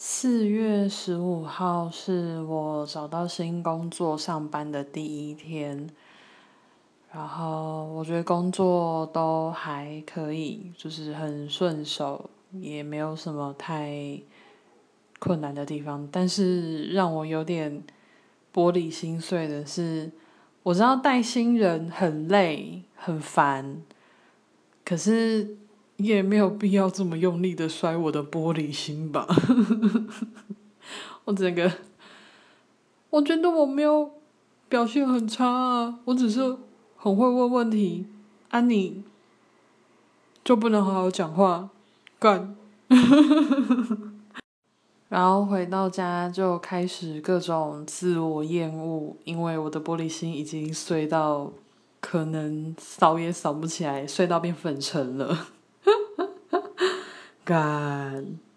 四月十五号是我找到新工作上班的第一天，然后我觉得工作都还可以，就是很顺手，也没有什么太困难的地方。但是让我有点玻璃心碎的是，我知道带新人很累很烦，可是。也没有必要这么用力的摔我的玻璃心吧。我整个，我觉得我没有表现很差啊，我只是很会问问题。安妮就不能好好讲话，干。然后回到家就开始各种自我厌恶，因为我的玻璃心已经碎到可能扫也扫不起来，碎到变粉尘了。干。